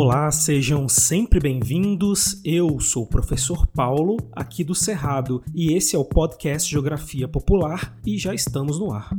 Olá, sejam sempre bem-vindos. Eu sou o professor Paulo, aqui do Cerrado, e esse é o podcast Geografia Popular e já estamos no ar.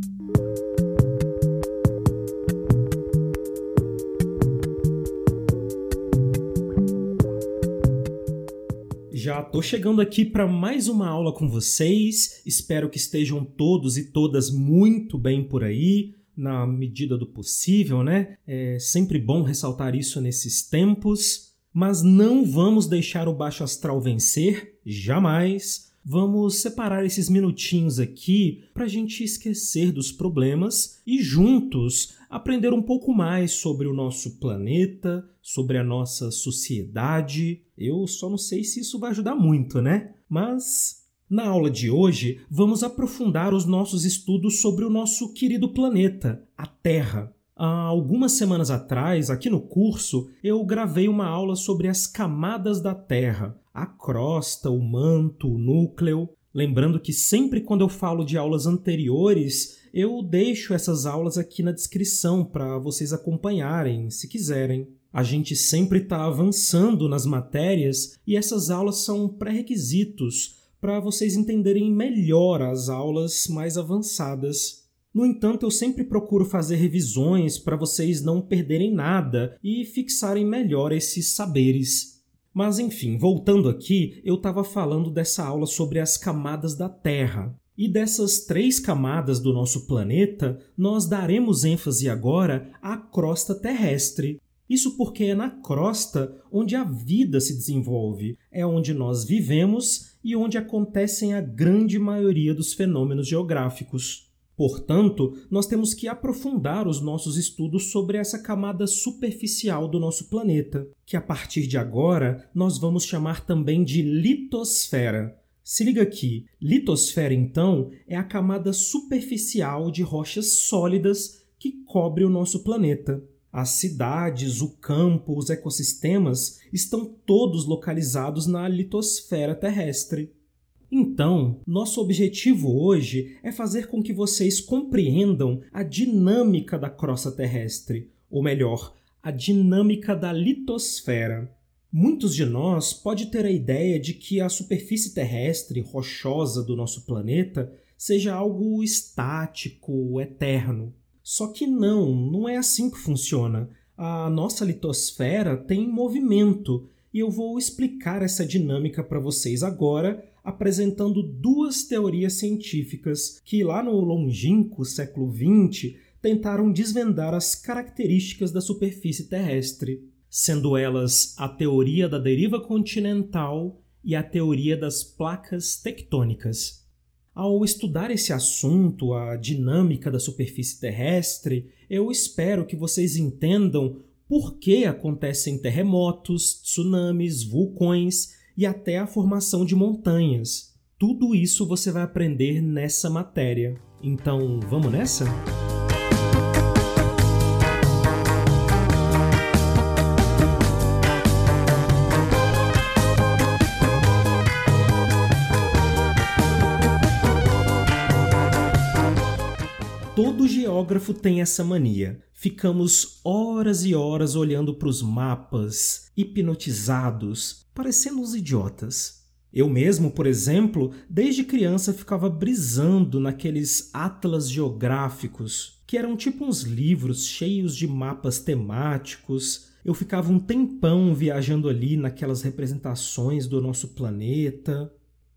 Já tô chegando aqui para mais uma aula com vocês. Espero que estejam todos e todas muito bem por aí na medida do possível, né? É sempre bom ressaltar isso nesses tempos, mas não vamos deixar o baixo astral vencer, jamais. Vamos separar esses minutinhos aqui para a gente esquecer dos problemas e juntos aprender um pouco mais sobre o nosso planeta, sobre a nossa sociedade. Eu só não sei se isso vai ajudar muito, né? Mas na aula de hoje, vamos aprofundar os nossos estudos sobre o nosso querido planeta, a Terra. Há algumas semanas atrás, aqui no curso, eu gravei uma aula sobre as camadas da Terra, a crosta, o manto, o núcleo. Lembrando que sempre quando eu falo de aulas anteriores, eu deixo essas aulas aqui na descrição para vocês acompanharem, se quiserem. A gente sempre está avançando nas matérias e essas aulas são pré-requisitos para vocês entenderem melhor as aulas mais avançadas. No entanto, eu sempre procuro fazer revisões para vocês não perderem nada e fixarem melhor esses saberes. Mas enfim, voltando aqui, eu estava falando dessa aula sobre as camadas da Terra. E dessas três camadas do nosso planeta, nós daremos ênfase agora à crosta terrestre. Isso porque é na crosta onde a vida se desenvolve, é onde nós vivemos e onde acontecem a grande maioria dos fenômenos geográficos. Portanto, nós temos que aprofundar os nossos estudos sobre essa camada superficial do nosso planeta, que a partir de agora nós vamos chamar também de litosfera. Se liga aqui, litosfera então é a camada superficial de rochas sólidas que cobre o nosso planeta. As cidades, o campo, os ecossistemas estão todos localizados na litosfera terrestre. Então, nosso objetivo hoje é fazer com que vocês compreendam a dinâmica da crosta terrestre, ou melhor, a dinâmica da litosfera. Muitos de nós pode ter a ideia de que a superfície terrestre rochosa do nosso planeta seja algo estático, eterno. Só que não, não é assim que funciona. A nossa litosfera tem movimento e eu vou explicar essa dinâmica para vocês agora, apresentando duas teorias científicas que lá no longínquo século XX tentaram desvendar as características da superfície terrestre, sendo elas a teoria da deriva continental e a teoria das placas tectônicas. Ao estudar esse assunto, a dinâmica da superfície terrestre, eu espero que vocês entendam por que acontecem terremotos, tsunamis, vulcões e até a formação de montanhas. Tudo isso você vai aprender nessa matéria. Então, vamos nessa? Geógrafo tem essa mania. Ficamos horas e horas olhando para os mapas, hipnotizados, parecendo uns idiotas. Eu mesmo, por exemplo, desde criança ficava brisando naqueles atlas geográficos, que eram tipo uns livros cheios de mapas temáticos. Eu ficava um tempão viajando ali naquelas representações do nosso planeta.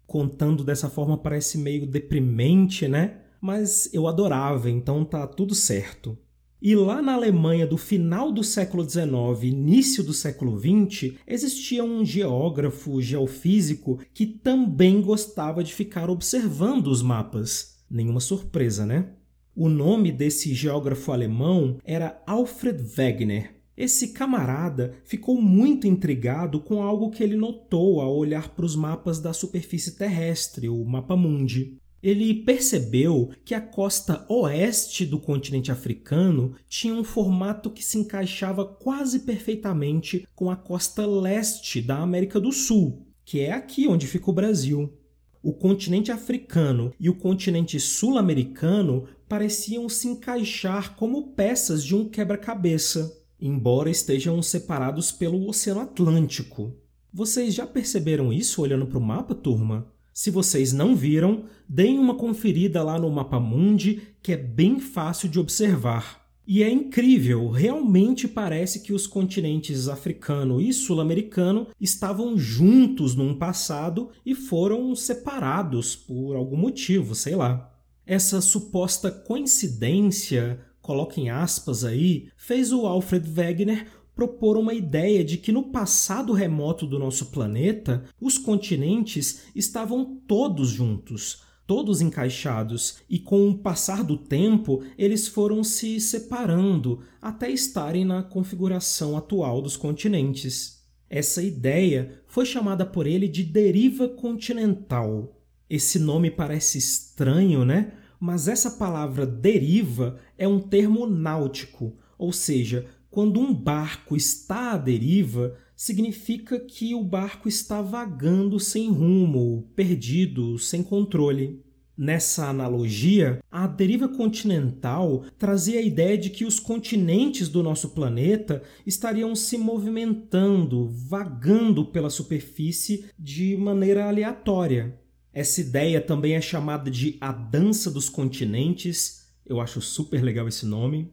Contando dessa forma parece meio deprimente, né? Mas eu adorava, então tá tudo certo. E lá na Alemanha do final do século XIX, início do século XX, existia um geógrafo geofísico que também gostava de ficar observando os mapas. Nenhuma surpresa, né? O nome desse geógrafo alemão era Alfred Wegener. Esse camarada ficou muito intrigado com algo que ele notou ao olhar para os mapas da superfície terrestre, o mapa mundi. Ele percebeu que a costa oeste do continente africano tinha um formato que se encaixava quase perfeitamente com a costa leste da América do Sul, que é aqui onde fica o Brasil. O continente africano e o continente sul-americano pareciam se encaixar como peças de um quebra-cabeça. embora estejam separados pelo Oceano Atlântico. Vocês já perceberam isso olhando para o mapa, turma? Se vocês não viram, deem uma conferida lá no Mapa Mundi, que é bem fácil de observar. E é incrível, realmente parece que os continentes africano e sul-americano estavam juntos num passado e foram separados por algum motivo, sei lá. Essa suposta coincidência, coloquem aspas aí, fez o Alfred Wegener propor uma ideia de que no passado remoto do nosso planeta, os continentes estavam todos juntos, todos encaixados, e com o passar do tempo eles foram se separando até estarem na configuração atual dos continentes. Essa ideia foi chamada por ele de deriva continental. Esse nome parece estranho, né? Mas essa palavra deriva é um termo náutico, ou seja, quando um barco está à deriva, significa que o barco está vagando sem rumo, perdido, sem controle. Nessa analogia, a deriva continental trazia a ideia de que os continentes do nosso planeta estariam se movimentando, vagando pela superfície de maneira aleatória. Essa ideia também é chamada de a dança dos continentes. Eu acho super legal esse nome.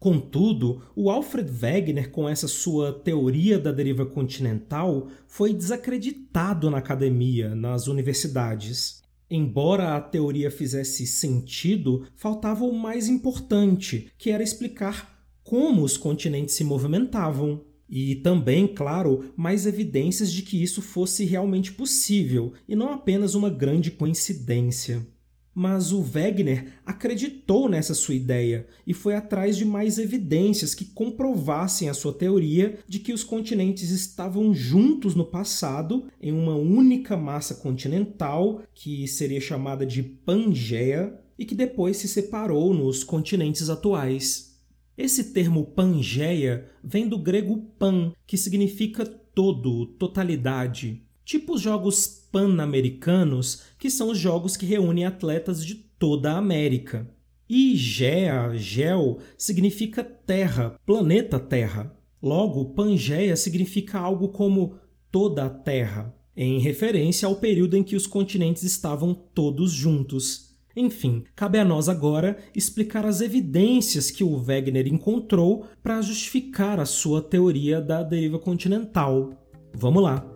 Contudo, o Alfred Wegener, com essa sua teoria da deriva continental, foi desacreditado na academia, nas universidades. Embora a teoria fizesse sentido, faltava o mais importante, que era explicar como os continentes se movimentavam. E também, claro, mais evidências de que isso fosse realmente possível e não apenas uma grande coincidência. Mas o Wegener acreditou nessa sua ideia e foi atrás de mais evidências que comprovassem a sua teoria de que os continentes estavam juntos no passado em uma única massa continental, que seria chamada de Pangeia, e que depois se separou nos continentes atuais. Esse termo Pangeia vem do grego pan, que significa todo, totalidade tipo os Jogos Pan-Americanos, que são os jogos que reúnem atletas de toda a América. E Gea, Gel, significa terra, planeta Terra. Logo, Pangeia significa algo como toda a Terra, em referência ao período em que os continentes estavam todos juntos. Enfim, cabe a nós agora explicar as evidências que o Wegener encontrou para justificar a sua teoria da deriva continental. Vamos lá!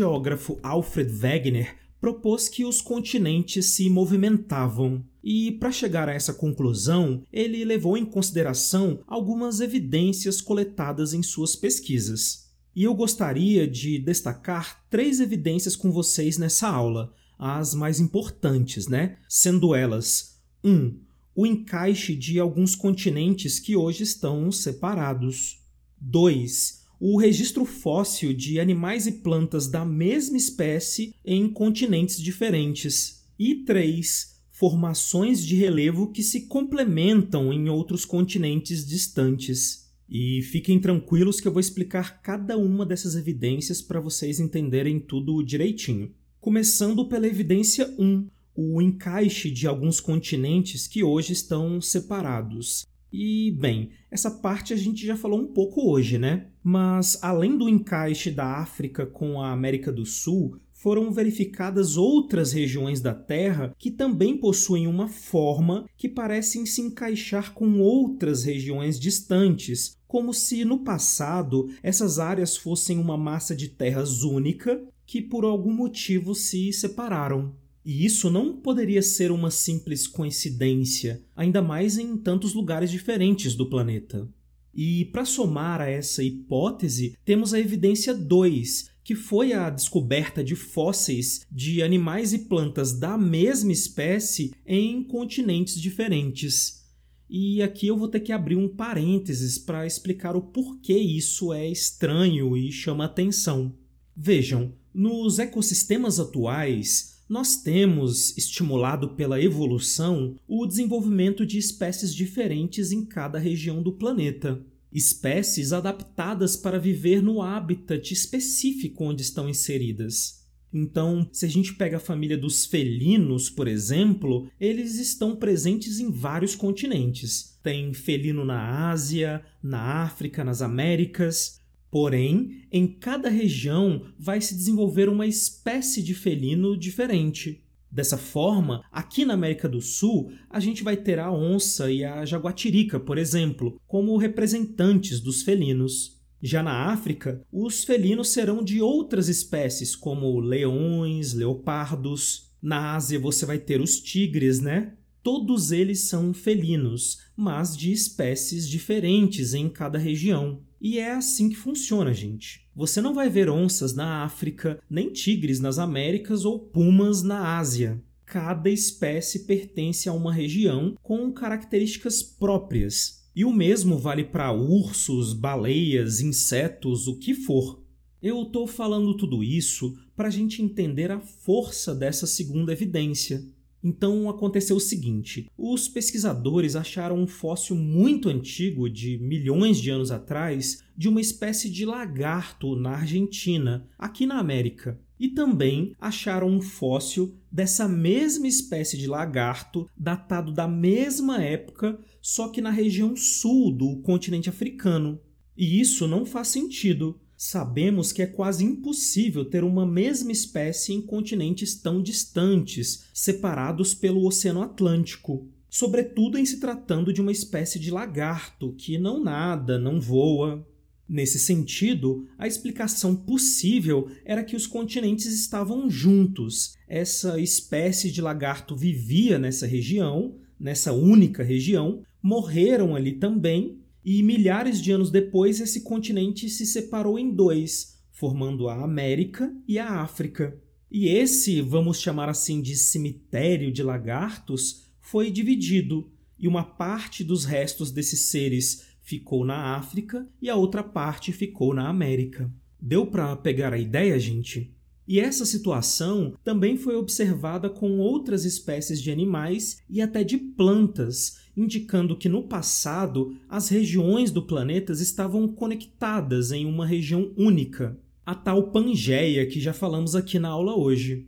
Geógrafo Alfred Wegener propôs que os continentes se movimentavam. E, para chegar a essa conclusão, ele levou em consideração algumas evidências coletadas em suas pesquisas. E eu gostaria de destacar três evidências com vocês nessa aula, as mais importantes, né? Sendo elas: 1. Um, o encaixe de alguns continentes que hoje estão separados. 2 o registro fóssil de animais e plantas da mesma espécie em continentes diferentes. E 3. Formações de relevo que se complementam em outros continentes distantes. E fiquem tranquilos que eu vou explicar cada uma dessas evidências para vocês entenderem tudo direitinho. Começando pela evidência 1, o encaixe de alguns continentes que hoje estão separados. E, bem, essa parte a gente já falou um pouco hoje, né? Mas, além do encaixe da África com a América do Sul, foram verificadas outras regiões da Terra que também possuem uma forma que parecem se encaixar com outras regiões distantes, como se no passado essas áreas fossem uma massa de terras única que por algum motivo se separaram. E isso não poderia ser uma simples coincidência, ainda mais em tantos lugares diferentes do planeta. E para somar a essa hipótese, temos a evidência 2, que foi a descoberta de fósseis de animais e plantas da mesma espécie em continentes diferentes. E aqui eu vou ter que abrir um parênteses para explicar o porquê isso é estranho e chama atenção. Vejam, nos ecossistemas atuais, nós temos estimulado pela evolução o desenvolvimento de espécies diferentes em cada região do planeta. espécies adaptadas para viver no habitat específico onde estão inseridas. Então, se a gente pega a família dos felinos, por exemplo, eles estão presentes em vários continentes. Tem felino na Ásia, na África, nas Américas. Porém, em cada região vai se desenvolver uma espécie de felino diferente. Dessa forma, aqui na América do Sul, a gente vai ter a onça e a jaguatirica, por exemplo, como representantes dos felinos. Já na África, os felinos serão de outras espécies, como leões, leopardos. Na Ásia, você vai ter os tigres, né? Todos eles são felinos, mas de espécies diferentes em cada região. E é assim que funciona, gente. Você não vai ver onças na África, nem tigres nas Américas ou pumas na Ásia. Cada espécie pertence a uma região com características próprias. E o mesmo vale para ursos, baleias, insetos, o que for. Eu estou falando tudo isso para a gente entender a força dessa segunda evidência. Então aconteceu o seguinte: os pesquisadores acharam um fóssil muito antigo, de milhões de anos atrás, de uma espécie de lagarto na Argentina, aqui na América. E também acharam um fóssil dessa mesma espécie de lagarto, datado da mesma época, só que na região sul do continente africano. E isso não faz sentido, sabemos que é quase impossível ter uma mesma espécie em continentes tão distantes, separados pelo Oceano Atlântico. Sobretudo em se tratando de uma espécie de lagarto que não nada, não voa. Nesse sentido, a explicação possível era que os continentes estavam juntos. Essa espécie de lagarto vivia nessa região, nessa única região, morreram ali também e milhares de anos depois, esse continente se separou em dois, formando a América e a África. E esse, vamos chamar assim de cemitério de lagartos, foi dividido, e uma parte dos restos desses seres ficou na África e a outra parte ficou na América. Deu para pegar a ideia, gente? E essa situação também foi observada com outras espécies de animais e até de plantas, indicando que no passado as regiões do planeta estavam conectadas em uma região única, a tal Pangeia que já falamos aqui na aula hoje.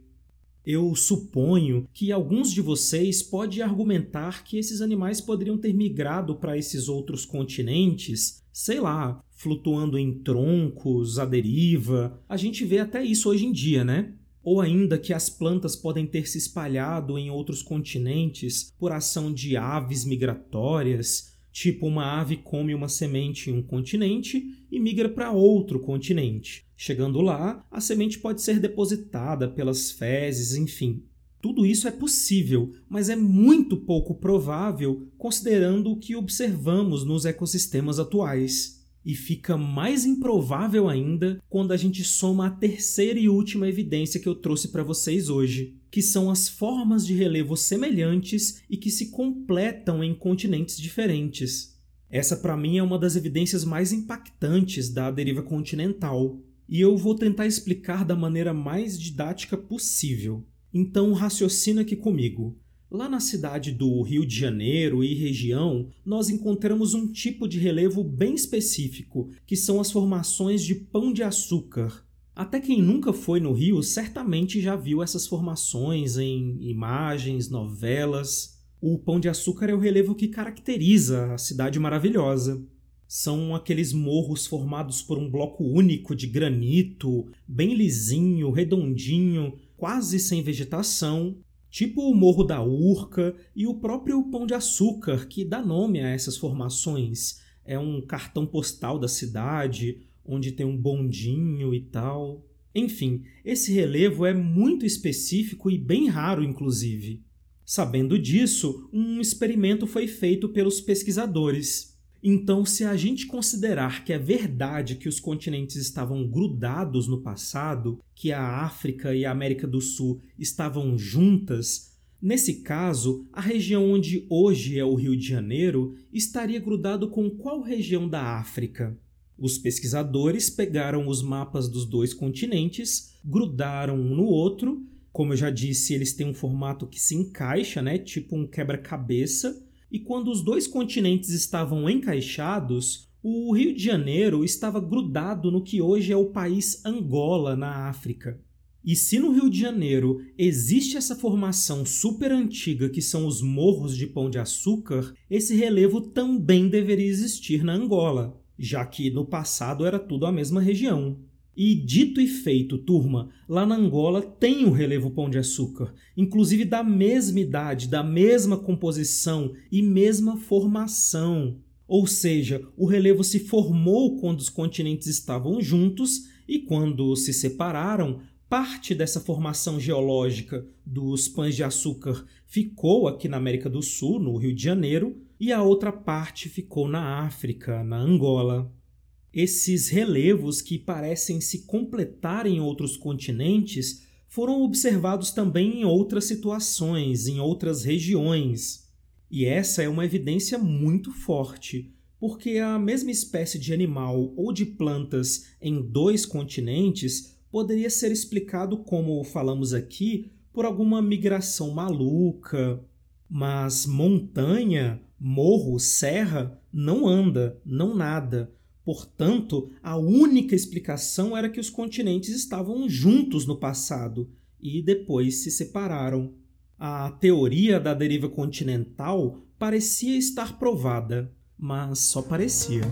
Eu suponho que alguns de vocês podem argumentar que esses animais poderiam ter migrado para esses outros continentes, sei lá, flutuando em troncos, à deriva. A gente vê até isso hoje em dia, né? Ou ainda que as plantas podem ter se espalhado em outros continentes por ação de aves migratórias, tipo uma ave come uma semente em um continente e migra para outro continente. Chegando lá, a semente pode ser depositada pelas fezes, enfim. Tudo isso é possível, mas é muito pouco provável considerando o que observamos nos ecossistemas atuais. E fica mais improvável ainda quando a gente soma a terceira e última evidência que eu trouxe para vocês hoje, que são as formas de relevo semelhantes e que se completam em continentes diferentes. Essa, para mim, é uma das evidências mais impactantes da deriva continental, e eu vou tentar explicar da maneira mais didática possível. Então, raciocina aqui comigo. Lá na cidade do Rio de Janeiro e região, nós encontramos um tipo de relevo bem específico, que são as formações de pão de açúcar. Até quem nunca foi no Rio certamente já viu essas formações em imagens, novelas. O pão de açúcar é o relevo que caracteriza a cidade maravilhosa. São aqueles morros formados por um bloco único de granito, bem lisinho, redondinho, quase sem vegetação, tipo o Morro da Urca e o próprio Pão de Açúcar, que dá nome a essas formações. É um cartão postal da cidade, onde tem um bondinho e tal. Enfim, esse relevo é muito específico e bem raro, inclusive. Sabendo disso, um experimento foi feito pelos pesquisadores. Então, se a gente considerar que é verdade que os continentes estavam grudados no passado, que a África e a América do Sul estavam juntas, nesse caso, a região onde hoje é o Rio de Janeiro estaria grudado com qual região da África? Os pesquisadores pegaram os mapas dos dois continentes, grudaram um no outro. Como eu já disse, eles têm um formato que se encaixa, né? tipo um quebra-cabeça e quando os dois continentes estavam encaixados, O Rio de Janeiro estava grudado no que hoje é o país Angola, na África. E se no Rio de Janeiro existe essa formação super antiga que são os morros de Pão de Açúcar, esse relevo também deveria existir na Angola, já que no passado era tudo a mesma região. E dito e feito, turma, lá na Angola tem o relevo Pão de Açúcar, inclusive da mesma idade, da mesma composição e mesma formação. Ou seja, o relevo se formou quando os continentes estavam juntos e quando se separaram, parte dessa formação geológica dos pães de açúcar ficou aqui na América do Sul, no Rio de Janeiro, e a outra parte ficou na África, na Angola. Esses relevos que parecem se completar em outros continentes foram observados também em outras situações, em outras regiões. E essa é uma evidência muito forte, porque a mesma espécie de animal ou de plantas em dois continentes poderia ser explicado, como falamos aqui, por alguma migração maluca. Mas montanha, morro, serra não anda, não nada. Portanto, a única explicação era que os continentes estavam juntos no passado e depois se separaram. A teoria da deriva continental parecia estar provada, mas só parecia.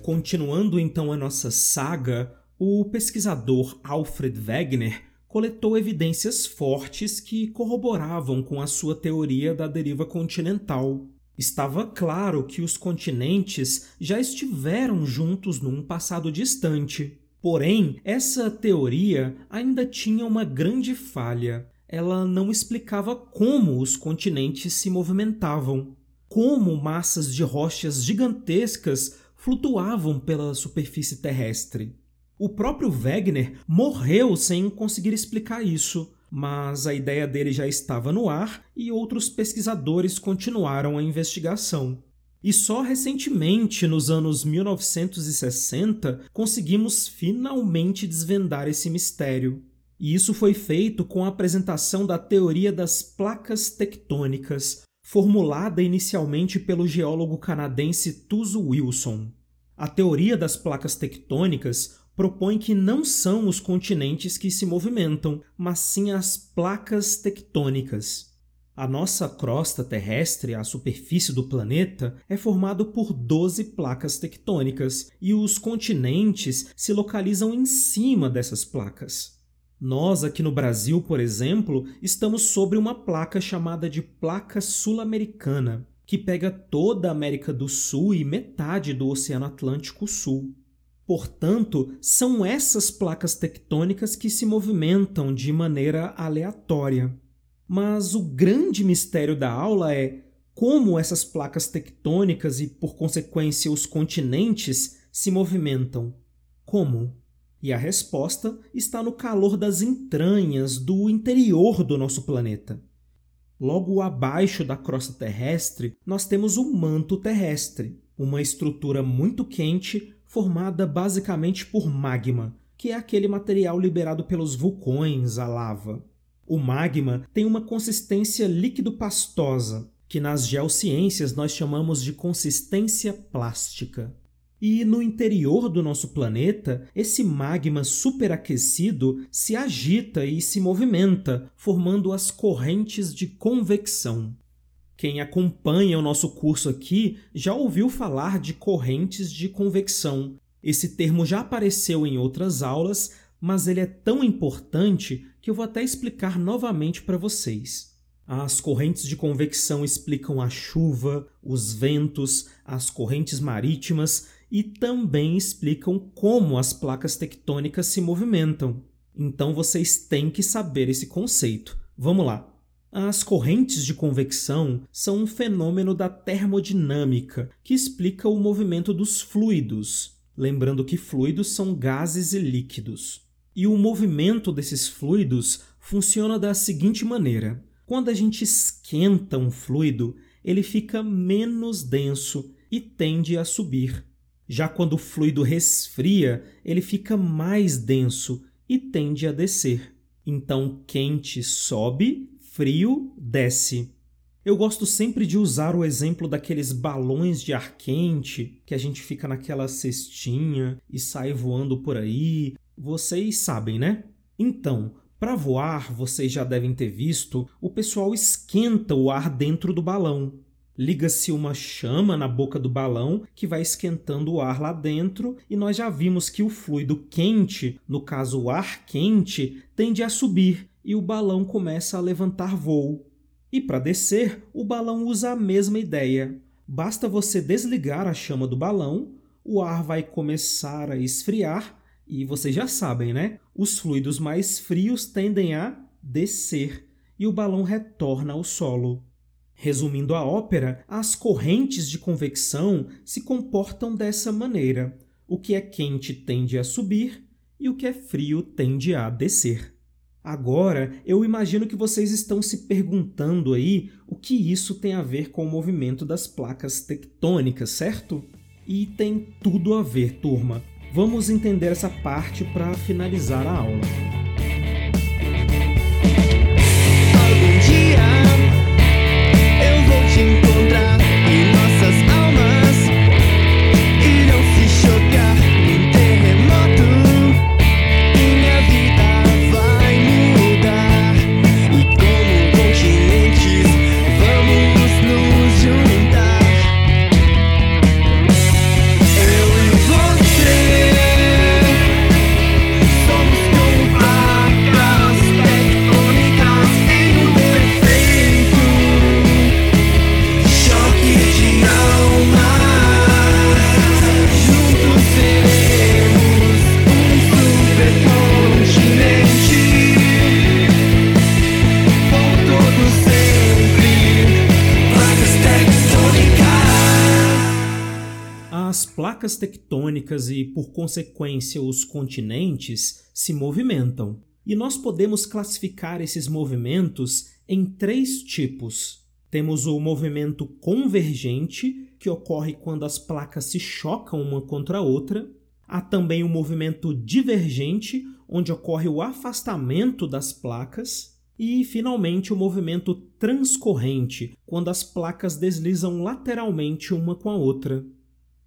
Continuando então a nossa saga, o pesquisador Alfred Wegener coletou evidências fortes que corroboravam com a sua teoria da deriva continental. Estava claro que os continentes já estiveram juntos num passado distante. Porém, essa teoria ainda tinha uma grande falha. Ela não explicava como os continentes se movimentavam, como massas de rochas gigantescas flutuavam pela superfície terrestre. O próprio Wegener morreu sem conseguir explicar isso, mas a ideia dele já estava no ar e outros pesquisadores continuaram a investigação. E só recentemente, nos anos 1960, conseguimos finalmente desvendar esse mistério. E isso foi feito com a apresentação da teoria das placas tectônicas, formulada inicialmente pelo geólogo canadense Tuzo Wilson. A teoria das placas tectônicas propõe que não são os continentes que se movimentam, mas sim as placas tectônicas. A nossa crosta terrestre, a superfície do planeta, é formada por 12 placas tectônicas e os continentes se localizam em cima dessas placas. Nós, aqui no Brasil, por exemplo, estamos sobre uma placa chamada de placa sul-americana, que pega toda a América do Sul e metade do Oceano Atlântico Sul. Portanto, são essas placas tectônicas que se movimentam de maneira aleatória. Mas o grande mistério da aula é como essas placas tectônicas e, por consequência, os continentes se movimentam. Como? E a resposta está no calor das entranhas do interior do nosso planeta. Logo abaixo da crosta terrestre, nós temos o manto terrestre, uma estrutura muito quente formada basicamente por magma, que é aquele material liberado pelos vulcões, a lava. O magma tem uma consistência líquido-pastosa, que nas geociências nós chamamos de consistência plástica. E no interior do nosso planeta, esse magma superaquecido se agita e se movimenta, formando as correntes de convecção. Quem acompanha o nosso curso aqui já ouviu falar de correntes de convecção. Esse termo já apareceu em outras aulas, mas ele é tão importante que eu vou até explicar novamente para vocês. As correntes de convecção explicam a chuva, os ventos, as correntes marítimas e também explicam como as placas tectônicas se movimentam. Então vocês têm que saber esse conceito. Vamos lá. As correntes de convecção são um fenômeno da termodinâmica que explica o movimento dos fluidos. Lembrando que fluidos são gases e líquidos. E o movimento desses fluidos funciona da seguinte maneira: quando a gente esquenta um fluido, ele fica menos denso e tende a subir. Já quando o fluido resfria, ele fica mais denso e tende a descer. Então, quente sobe, frio desce. Eu gosto sempre de usar o exemplo daqueles balões de ar quente que a gente fica naquela cestinha e sai voando por aí. Vocês sabem, né? Então, para voar, vocês já devem ter visto, o pessoal esquenta o ar dentro do balão. Liga-se uma chama na boca do balão que vai esquentando o ar lá dentro, e nós já vimos que o fluido quente, no caso o ar quente, tende a subir e o balão começa a levantar voo. E para descer, o balão usa a mesma ideia. Basta você desligar a chama do balão, o ar vai começar a esfriar e vocês já sabem, né? Os fluidos mais frios tendem a descer e o balão retorna ao solo. Resumindo a ópera, as correntes de convecção se comportam dessa maneira. O que é quente tende a subir e o que é frio tende a descer. Agora, eu imagino que vocês estão se perguntando aí o que isso tem a ver com o movimento das placas tectônicas, certo? E tem tudo a ver, turma. Vamos entender essa parte para finalizar a aula. Placas tectônicas e, por consequência, os continentes se movimentam. E nós podemos classificar esses movimentos em três tipos. Temos o movimento convergente, que ocorre quando as placas se chocam uma contra a outra. Há também o movimento divergente, onde ocorre o afastamento das placas. E, finalmente, o movimento transcorrente, quando as placas deslizam lateralmente uma com a outra.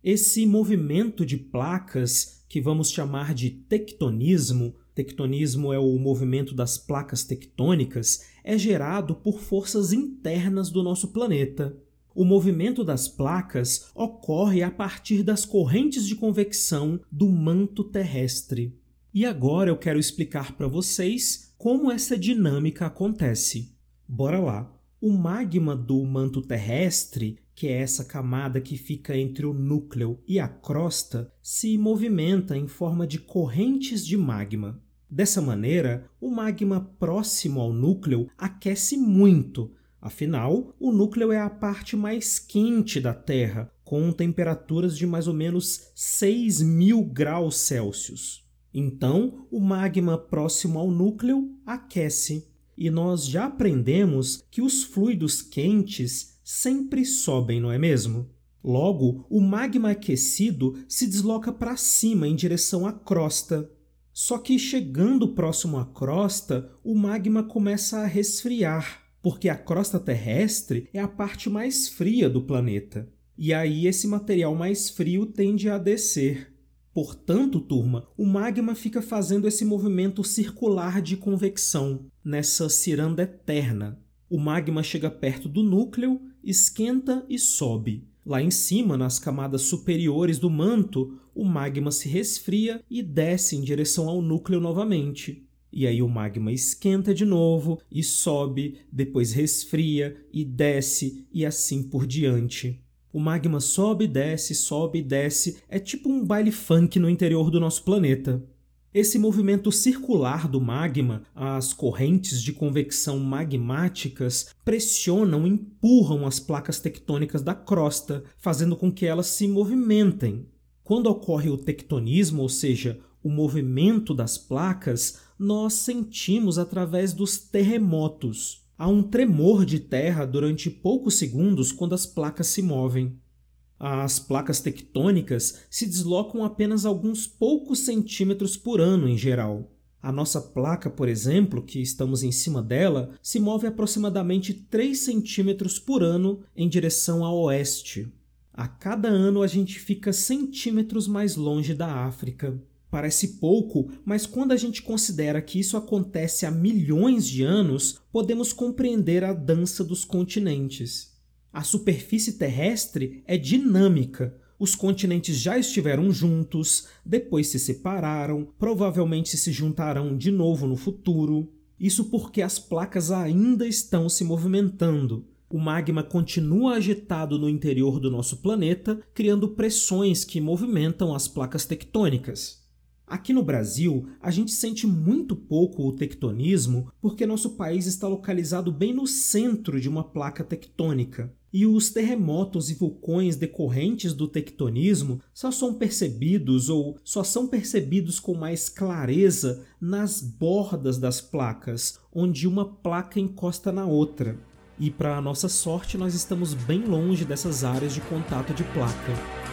Esse movimento de placas, que vamos chamar de tectonismo, tectonismo é o movimento das placas tectônicas, é gerado por forças internas do nosso planeta. O movimento das placas ocorre a partir das correntes de convecção do manto terrestre. E agora eu quero explicar para vocês como essa dinâmica acontece. Bora lá! O magma do manto terrestre, que é essa camada que fica entre o núcleo e a crosta, se movimenta em forma de correntes de magma. Dessa maneira, o magma próximo ao núcleo aquece muito, afinal, o núcleo é a parte mais quente da Terra, com temperaturas de mais ou menos 6 mil graus Celsius. Então, o magma próximo ao núcleo aquece e nós já aprendemos que os fluidos quentes sempre sobem, não é mesmo? Logo, o magma aquecido se desloca para cima em direção à crosta. Só que chegando próximo à crosta, o magma começa a resfriar, porque a crosta terrestre é a parte mais fria do planeta. E aí esse material mais frio tende a descer. Portanto, turma, o magma fica fazendo esse movimento circular de convecção, nessa ciranda eterna. O magma chega perto do núcleo, esquenta e sobe. Lá em cima, nas camadas superiores do manto, o magma se resfria e desce em direção ao núcleo novamente. E aí o magma esquenta de novo e sobe, depois resfria e desce e assim por diante. O magma sobe desce, sobe desce, é tipo um baile funk no interior do nosso planeta. Esse movimento circular do magma, as correntes de convecção magmáticas pressionam empurram as placas tectônicas da crosta, fazendo com que elas se movimentem. Quando ocorre o tectonismo, ou seja, o movimento das placas, nós sentimos através dos terremotos. Há um tremor de terra durante poucos segundos quando as placas se movem. As placas tectônicas se deslocam apenas alguns poucos centímetros por ano em geral. A nossa placa, por exemplo, que estamos em cima dela, se move aproximadamente 3 centímetros por ano em direção a oeste. A cada ano a gente fica centímetros mais longe da África. Parece pouco, mas quando a gente considera que isso acontece há milhões de anos, podemos compreender a dança dos continentes. A superfície terrestre é dinâmica. Os continentes já estiveram juntos, depois se separaram, provavelmente se juntarão de novo no futuro. Isso porque as placas ainda estão se movimentando. O magma continua agitado no interior do nosso planeta, criando pressões que movimentam as placas tectônicas. Aqui no Brasil, a gente sente muito pouco o tectonismo porque nosso país está localizado bem no centro de uma placa tectônica. E os terremotos e vulcões decorrentes do tectonismo só são percebidos ou só são percebidos com mais clareza nas bordas das placas, onde uma placa encosta na outra. E para nossa sorte, nós estamos bem longe dessas áreas de contato de placa.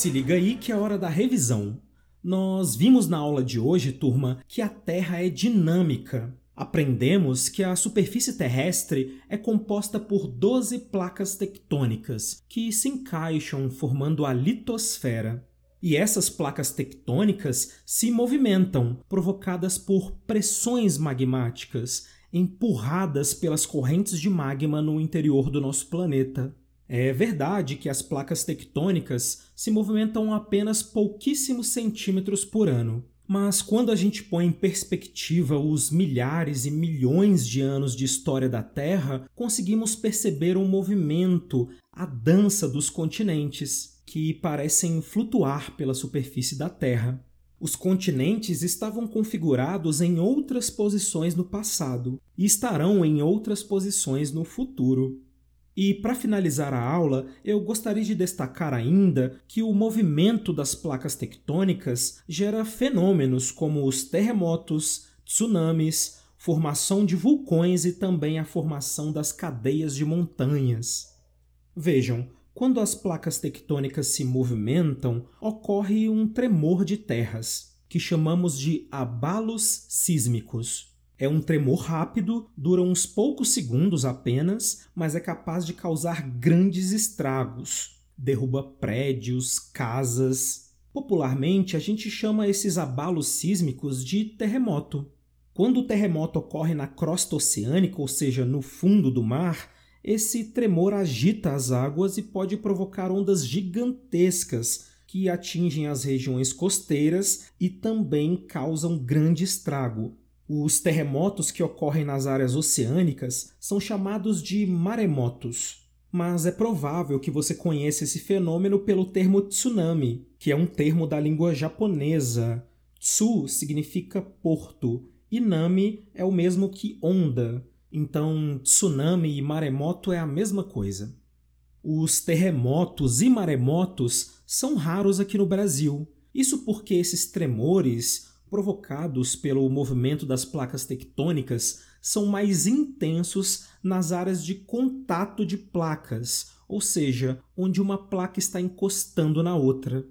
Se liga aí que é hora da revisão. Nós vimos na aula de hoje, turma, que a Terra é dinâmica. Aprendemos que a superfície terrestre é composta por 12 placas tectônicas que se encaixam formando a litosfera. E essas placas tectônicas se movimentam, provocadas por pressões magmáticas, empurradas pelas correntes de magma no interior do nosso planeta. É verdade que as placas tectônicas se movimentam apenas pouquíssimos centímetros por ano. Mas quando a gente põe em perspectiva os milhares e milhões de anos de história da Terra, conseguimos perceber um movimento, a dança dos continentes, que parecem flutuar pela superfície da Terra. Os continentes estavam configurados em outras posições no passado e estarão em outras posições no futuro. E para finalizar a aula, eu gostaria de destacar ainda que o movimento das placas tectônicas gera fenômenos como os terremotos, tsunamis, formação de vulcões e também a formação das cadeias de montanhas. Vejam, quando as placas tectônicas se movimentam, ocorre um tremor de terras, que chamamos de abalos sísmicos. É um tremor rápido, dura uns poucos segundos apenas, mas é capaz de causar grandes estragos. Derruba prédios, casas. Popularmente, a gente chama esses abalos sísmicos de terremoto. Quando o terremoto ocorre na crosta oceânica, ou seja, no fundo do mar, esse tremor agita as águas e pode provocar ondas gigantescas que atingem as regiões costeiras e também causam grande estrago. Os terremotos que ocorrem nas áreas oceânicas são chamados de maremotos. Mas é provável que você conheça esse fenômeno pelo termo tsunami, que é um termo da língua japonesa. Tsu significa porto e nami é o mesmo que onda. Então, tsunami e maremoto é a mesma coisa. Os terremotos e maremotos são raros aqui no Brasil. Isso porque esses tremores provocados pelo movimento das placas tectônicas são mais intensos nas áreas de contato de placas, ou seja, onde uma placa está encostando na outra.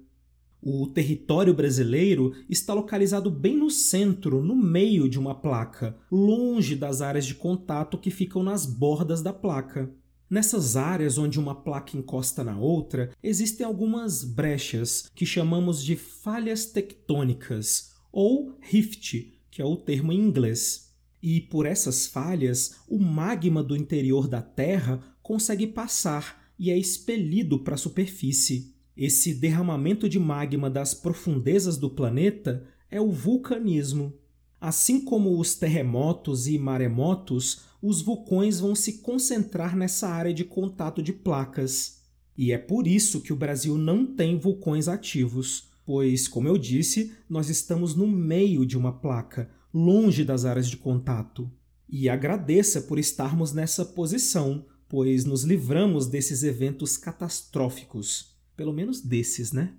O território brasileiro está localizado bem no centro, no meio de uma placa, longe das áreas de contato que ficam nas bordas da placa. Nessas áreas onde uma placa encosta na outra, existem algumas brechas que chamamos de falhas tectônicas, ou rift, que é o termo em inglês. E por essas falhas, o magma do interior da Terra consegue passar e é expelido para a superfície. Esse derramamento de magma das profundezas do planeta é o vulcanismo. Assim como os terremotos e maremotos, os vulcões vão se concentrar nessa área de contato de placas. E é por isso que o Brasil não tem vulcões ativos, pois, como eu disse, nós estamos no meio de uma placa, longe das áreas de contato. E agradeça por estarmos nessa posição, pois nos livramos desses eventos catastróficos. Pelo menos desses, né?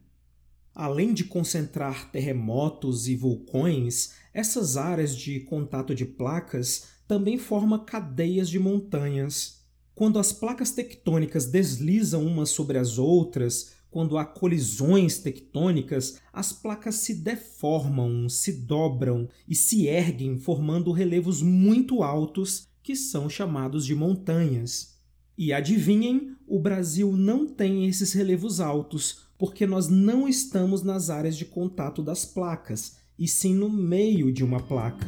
Além de concentrar terremotos e vulcões, essas áreas de contato de placas também formam cadeias de montanhas. Quando as placas tectônicas deslizam umas sobre as outras, quando há colisões tectônicas, as placas se deformam, se dobram e se erguem, formando relevos muito altos que são chamados de montanhas. E adivinhem, o Brasil não tem esses relevos altos, porque nós não estamos nas áreas de contato das placas, e sim no meio de uma placa.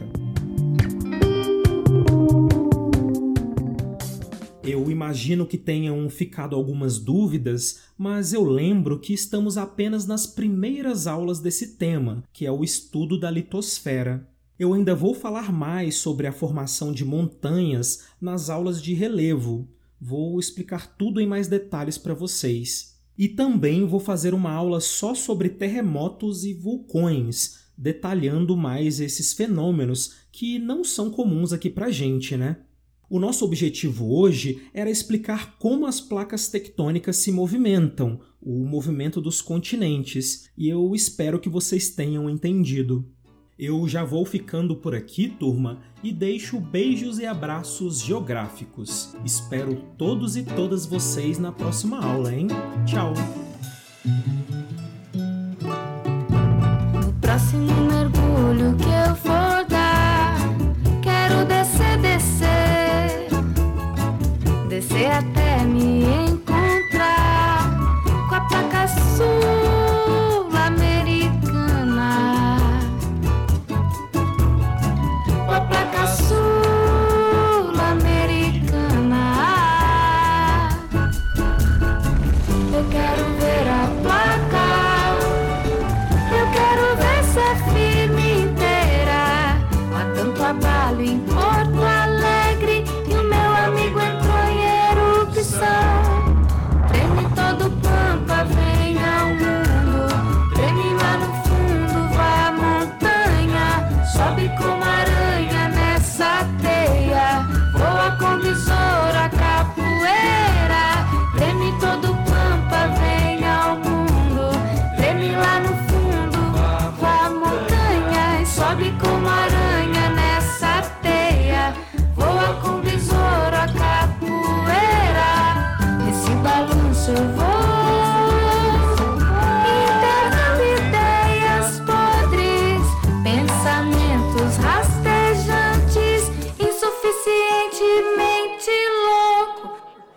Eu imagino que tenham ficado algumas dúvidas, mas eu lembro que estamos apenas nas primeiras aulas desse tema, que é o estudo da litosfera. Eu ainda vou falar mais sobre a formação de montanhas nas aulas de relevo. Vou explicar tudo em mais detalhes para vocês. E também vou fazer uma aula só sobre terremotos e vulcões, detalhando mais esses fenômenos que não são comuns aqui para gente, né? O nosso objetivo hoje era explicar como as placas tectônicas se movimentam, o movimento dos continentes, e eu espero que vocês tenham entendido. Eu já vou ficando por aqui, turma, e deixo beijos e abraços geográficos. Espero todos e todas vocês na próxima aula, hein? Tchau! No próximo mergulho que eu for até